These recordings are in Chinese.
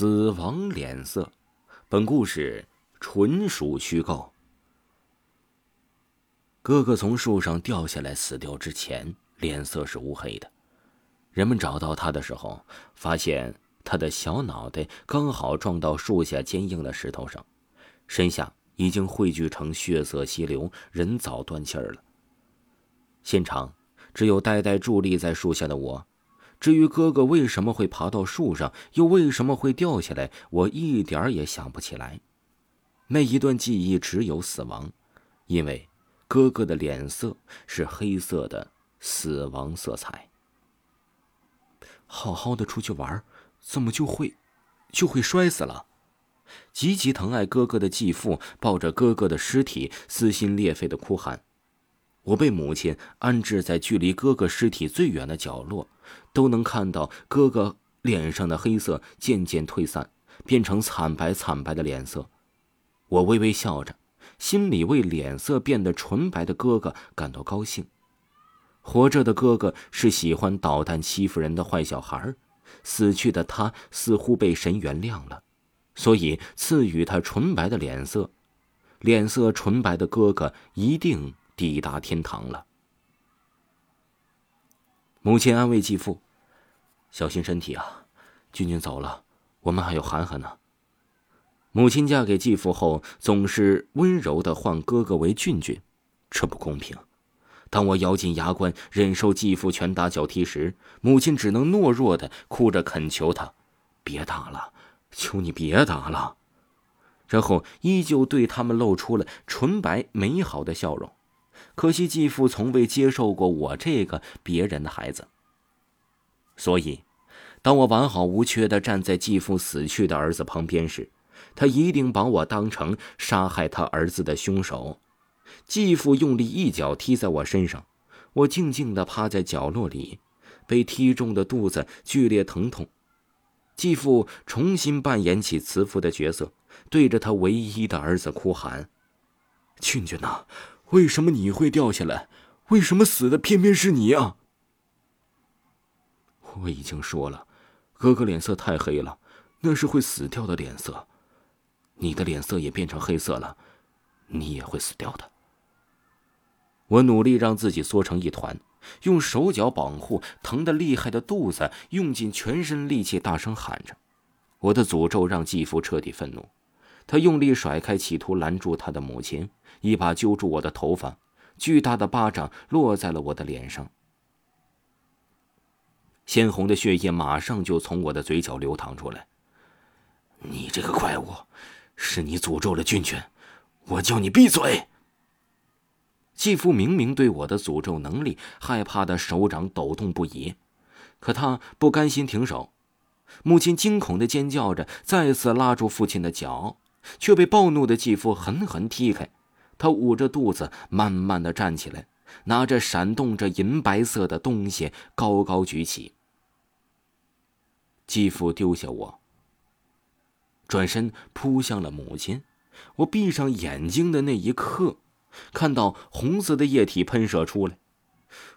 死亡脸色，本故事纯属虚构。哥哥从树上掉下来死掉之前，脸色是乌黑的。人们找到他的时候，发现他的小脑袋刚好撞到树下坚硬的石头上，身下已经汇聚成血色溪流，人早断气儿了。现场只有呆呆伫立在树下的我。至于哥哥为什么会爬到树上，又为什么会掉下来，我一点儿也想不起来。那一段记忆只有死亡，因为哥哥的脸色是黑色的死亡色彩。好好的出去玩，怎么就会，就会摔死了？极其疼爱哥哥的继父抱着哥哥的尸体，撕心裂肺的哭喊。我被母亲安置在距离哥哥尸体最远的角落，都能看到哥哥脸上的黑色渐渐退散，变成惨白惨白的脸色。我微微笑着，心里为脸色变得纯白的哥哥感到高兴。活着的哥哥是喜欢捣蛋欺负人的坏小孩，死去的他似乎被神原谅了，所以赐予他纯白的脸色。脸色纯白的哥哥一定。抵达天堂了。母亲安慰继父：“小心身体啊，俊俊走了，我们还有涵涵呢。”母亲嫁给继父后，总是温柔的唤哥哥为俊俊，这不公平。当我咬紧牙关忍受继父拳打脚踢时，母亲只能懦弱的哭着恳求他：“别打了，求你别打了。”然后依旧对他们露出了纯白美好的笑容。可惜继父从未接受过我这个别人的孩子，所以，当我完好无缺的站在继父死去的儿子旁边时，他一定把我当成杀害他儿子的凶手。继父用力一脚踢在我身上，我静静的趴在角落里，被踢中的肚子剧烈疼痛。继父重新扮演起慈父的角色，对着他唯一的儿子哭喊：“俊俊呐！”为什么你会掉下来？为什么死的偏偏是你啊？我已经说了，哥哥脸色太黑了，那是会死掉的脸色。你的脸色也变成黑色了，你也会死掉的。我努力让自己缩成一团，用手脚保护疼得厉害的肚子，用尽全身力气大声喊着。我的诅咒让继父彻底愤怒。他用力甩开，企图拦住他的母亲，一把揪住我的头发，巨大的巴掌落在了我的脸上。鲜红的血液马上就从我的嘴角流淌出来。你这个怪物，是你诅咒了俊俊，我叫你闭嘴！继父明明对我的诅咒能力害怕的手掌抖动不已，可他不甘心停手。母亲惊恐的尖叫着，再次拉住父亲的脚。却被暴怒的继父狠狠踢开，他捂着肚子，慢慢的站起来，拿着闪动着银白色的东西高高举起。继父丢下我，转身扑向了母亲。我闭上眼睛的那一刻，看到红色的液体喷射出来。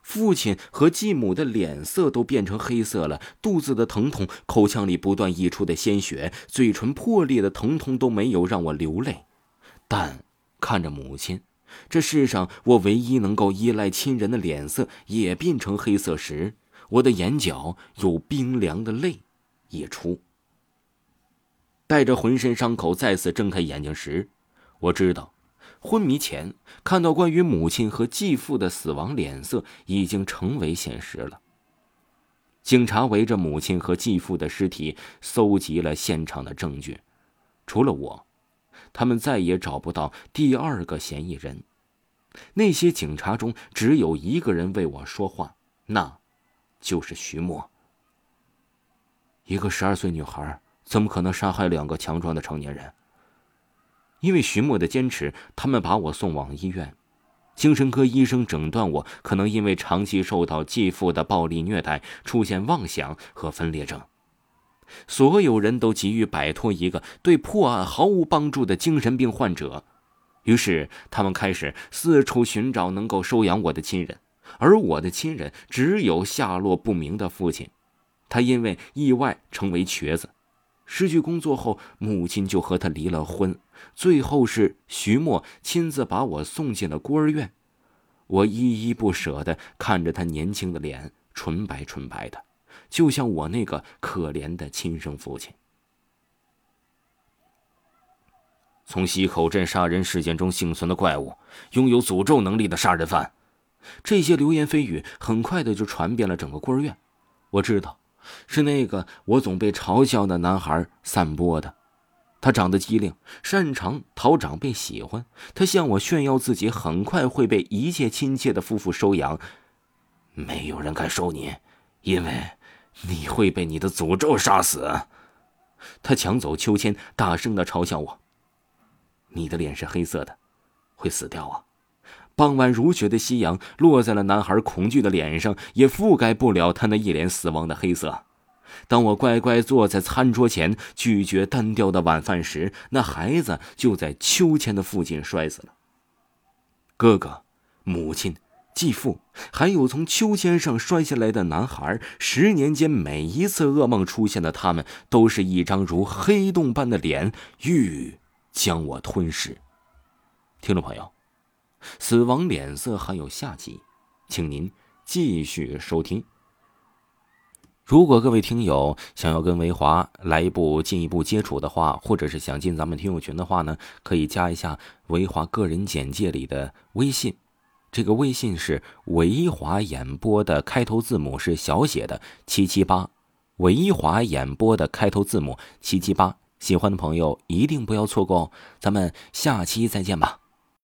父亲和继母的脸色都变成黑色了，肚子的疼痛，口腔里不断溢出的鲜血，嘴唇破裂的疼痛都没有让我流泪。但看着母亲，这世上我唯一能够依赖亲人的脸色也变成黑色时，我的眼角有冰凉的泪溢出。带着浑身伤口再次睁开眼睛时，我知道。昏迷前看到关于母亲和继父的死亡脸色已经成为现实了。警察围着母亲和继父的尸体搜集了现场的证据，除了我，他们再也找不到第二个嫌疑人。那些警察中只有一个人为我说话，那，就是徐墨。一个十二岁女孩怎么可能杀害两个强壮的成年人？因为徐墨的坚持，他们把我送往医院。精神科医生诊断我可能因为长期受到继父的暴力虐待，出现妄想和分裂症。所有人都急于摆脱一个对破案毫无帮助的精神病患者，于是他们开始四处寻找能够收养我的亲人。而我的亲人只有下落不明的父亲，他因为意外成为瘸子。失去工作后，母亲就和他离了婚。最后是徐墨亲自把我送进了孤儿院。我依依不舍的看着他年轻的脸，纯白纯白的，就像我那个可怜的亲生父亲。从西口镇杀人事件中幸存的怪物，拥有诅咒能力的杀人犯，这些流言蜚语很快的就传遍了整个孤儿院。我知道。是那个我总被嘲笑的男孩散播的。他长得机灵，擅长讨长辈喜欢。他向我炫耀自己很快会被一切亲切的夫妇收养。没有人敢收你，因为你会被你的诅咒杀死。他抢走秋千，大声的嘲笑我：“你的脸是黑色的，会死掉啊！”傍晚如雪的夕阳落在了男孩恐惧的脸上，也覆盖不了他那一脸死亡的黑色。当我乖乖坐在餐桌前咀嚼单调的晚饭时，那孩子就在秋千的附近摔死了。哥哥、母亲、继父，还有从秋千上摔下来的男孩，十年间每一次噩梦出现的他们，都是一张如黑洞般的脸，欲将我吞噬。听众朋友。死亡脸色还有下集，请您继续收听。如果各位听友想要跟维华来一步进一步接触的话，或者是想进咱们听友群的话呢，可以加一下维华个人简介里的微信。这个微信是维华演播的开头字母是小写的七七八，维华演播的开头字母七七八。喜欢的朋友一定不要错过哦！咱们下期再见吧。